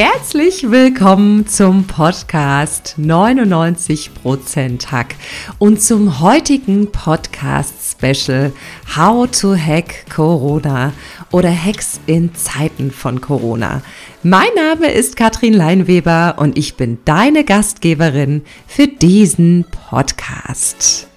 Herzlich willkommen zum Podcast 99% Hack und zum heutigen Podcast Special How to Hack Corona oder Hacks in Zeiten von Corona. Mein Name ist Katrin Leinweber und ich bin deine Gastgeberin für diesen Podcast.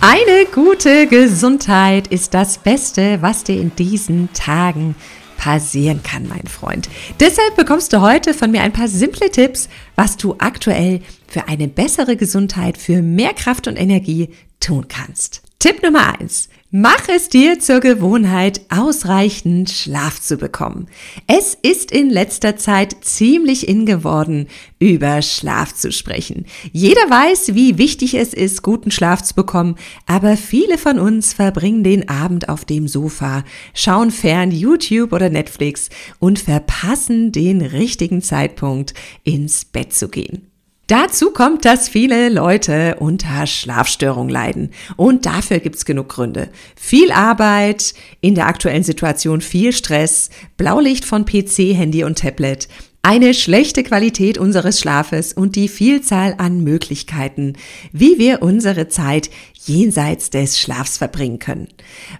Eine gute Gesundheit ist das Beste, was dir in diesen Tagen passieren kann, mein Freund. Deshalb bekommst du heute von mir ein paar simple Tipps, was du aktuell für eine bessere Gesundheit, für mehr Kraft und Energie tun kannst. Tipp Nummer eins: Mach es dir zur Gewohnheit, ausreichend Schlaf zu bekommen. Es ist in letzter Zeit ziemlich in geworden, über Schlaf zu sprechen. Jeder weiß, wie wichtig es ist, guten Schlaf zu bekommen, aber viele von uns verbringen den Abend auf dem Sofa, schauen fern YouTube oder Netflix und verpassen den richtigen Zeitpunkt, ins Bett zu gehen. Dazu kommt, dass viele Leute unter Schlafstörung leiden. Und dafür gibt's genug Gründe. Viel Arbeit, in der aktuellen Situation viel Stress, Blaulicht von PC, Handy und Tablet, eine schlechte Qualität unseres Schlafes und die Vielzahl an Möglichkeiten, wie wir unsere Zeit jenseits des Schlafs verbringen können.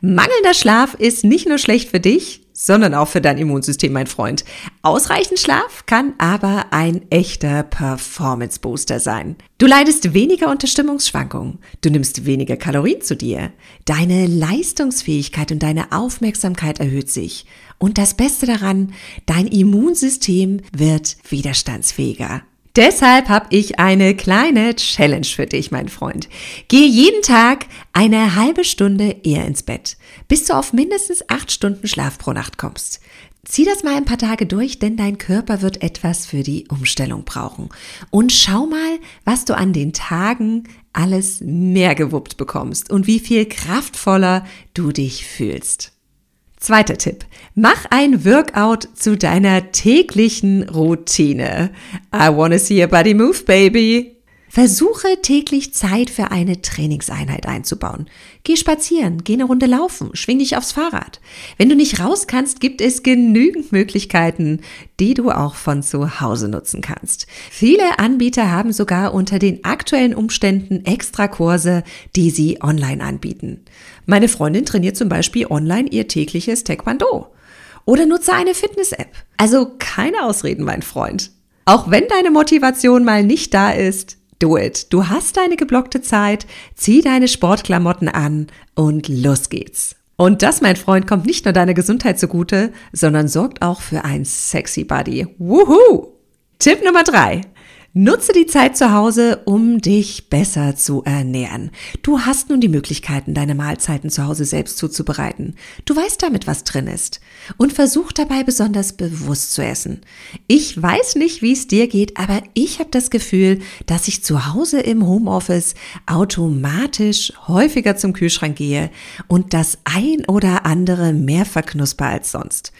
Mangelnder Schlaf ist nicht nur schlecht für dich, sondern auch für dein Immunsystem, mein Freund. Ausreichend Schlaf kann aber ein echter Performance Booster sein. Du leidest weniger unter Stimmungsschwankungen, du nimmst weniger Kalorien zu dir, deine Leistungsfähigkeit und deine Aufmerksamkeit erhöht sich. Und das Beste daran, dein Immunsystem wird widerstandsfähiger. Deshalb habe ich eine kleine Challenge für dich, mein Freund. Geh jeden Tag eine halbe Stunde eher ins Bett, bis du auf mindestens acht Stunden Schlaf pro Nacht kommst. Zieh das mal ein paar Tage durch, denn dein Körper wird etwas für die Umstellung brauchen. Und schau mal, was du an den Tagen alles mehr gewuppt bekommst und wie viel kraftvoller du dich fühlst. Zweiter Tipp. Mach ein Workout zu deiner täglichen Routine. I wanna see your body move, baby. Versuche täglich Zeit für eine Trainingseinheit einzubauen. Geh spazieren, geh eine Runde laufen, schwing dich aufs Fahrrad. Wenn du nicht raus kannst, gibt es genügend Möglichkeiten, die du auch von zu Hause nutzen kannst. Viele Anbieter haben sogar unter den aktuellen Umständen Extrakurse, die sie online anbieten. Meine Freundin trainiert zum Beispiel online ihr tägliches Taekwondo. Oder nutze eine Fitness-App. Also keine Ausreden, mein Freund. Auch wenn deine Motivation mal nicht da ist, do it. Du hast deine geblockte Zeit, zieh deine Sportklamotten an und los geht's. Und das, mein Freund, kommt nicht nur deiner Gesundheit zugute, sondern sorgt auch für ein sexy Body. Woohoo! Tipp Nummer drei. Nutze die Zeit zu Hause, um dich besser zu ernähren. Du hast nun die Möglichkeiten, deine Mahlzeiten zu Hause selbst zuzubereiten. Du weißt damit, was drin ist. Und versuch dabei besonders bewusst zu essen. Ich weiß nicht, wie es dir geht, aber ich habe das Gefühl, dass ich zu Hause im Homeoffice automatisch häufiger zum Kühlschrank gehe und das ein oder andere mehr verknusper als sonst.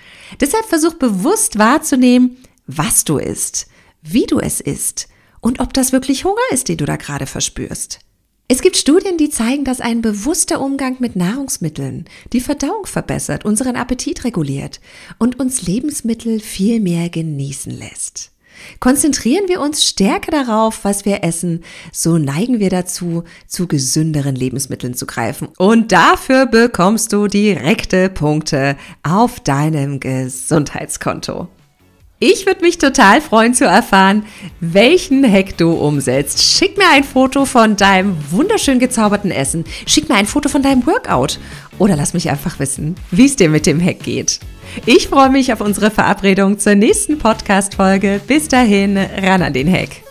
Deshalb versuch bewusst wahrzunehmen, was du isst wie du es isst und ob das wirklich Hunger ist, den du da gerade verspürst. Es gibt Studien, die zeigen, dass ein bewusster Umgang mit Nahrungsmitteln die Verdauung verbessert, unseren Appetit reguliert und uns Lebensmittel viel mehr genießen lässt. Konzentrieren wir uns stärker darauf, was wir essen, so neigen wir dazu, zu gesünderen Lebensmitteln zu greifen. Und dafür bekommst du direkte Punkte auf deinem Gesundheitskonto. Ich würde mich total freuen zu erfahren, welchen Hack du umsetzt. Schick mir ein Foto von deinem wunderschön gezauberten Essen. Schick mir ein Foto von deinem Workout. Oder lass mich einfach wissen, wie es dir mit dem Hack geht. Ich freue mich auf unsere Verabredung zur nächsten Podcast-Folge. Bis dahin, ran an den Hack.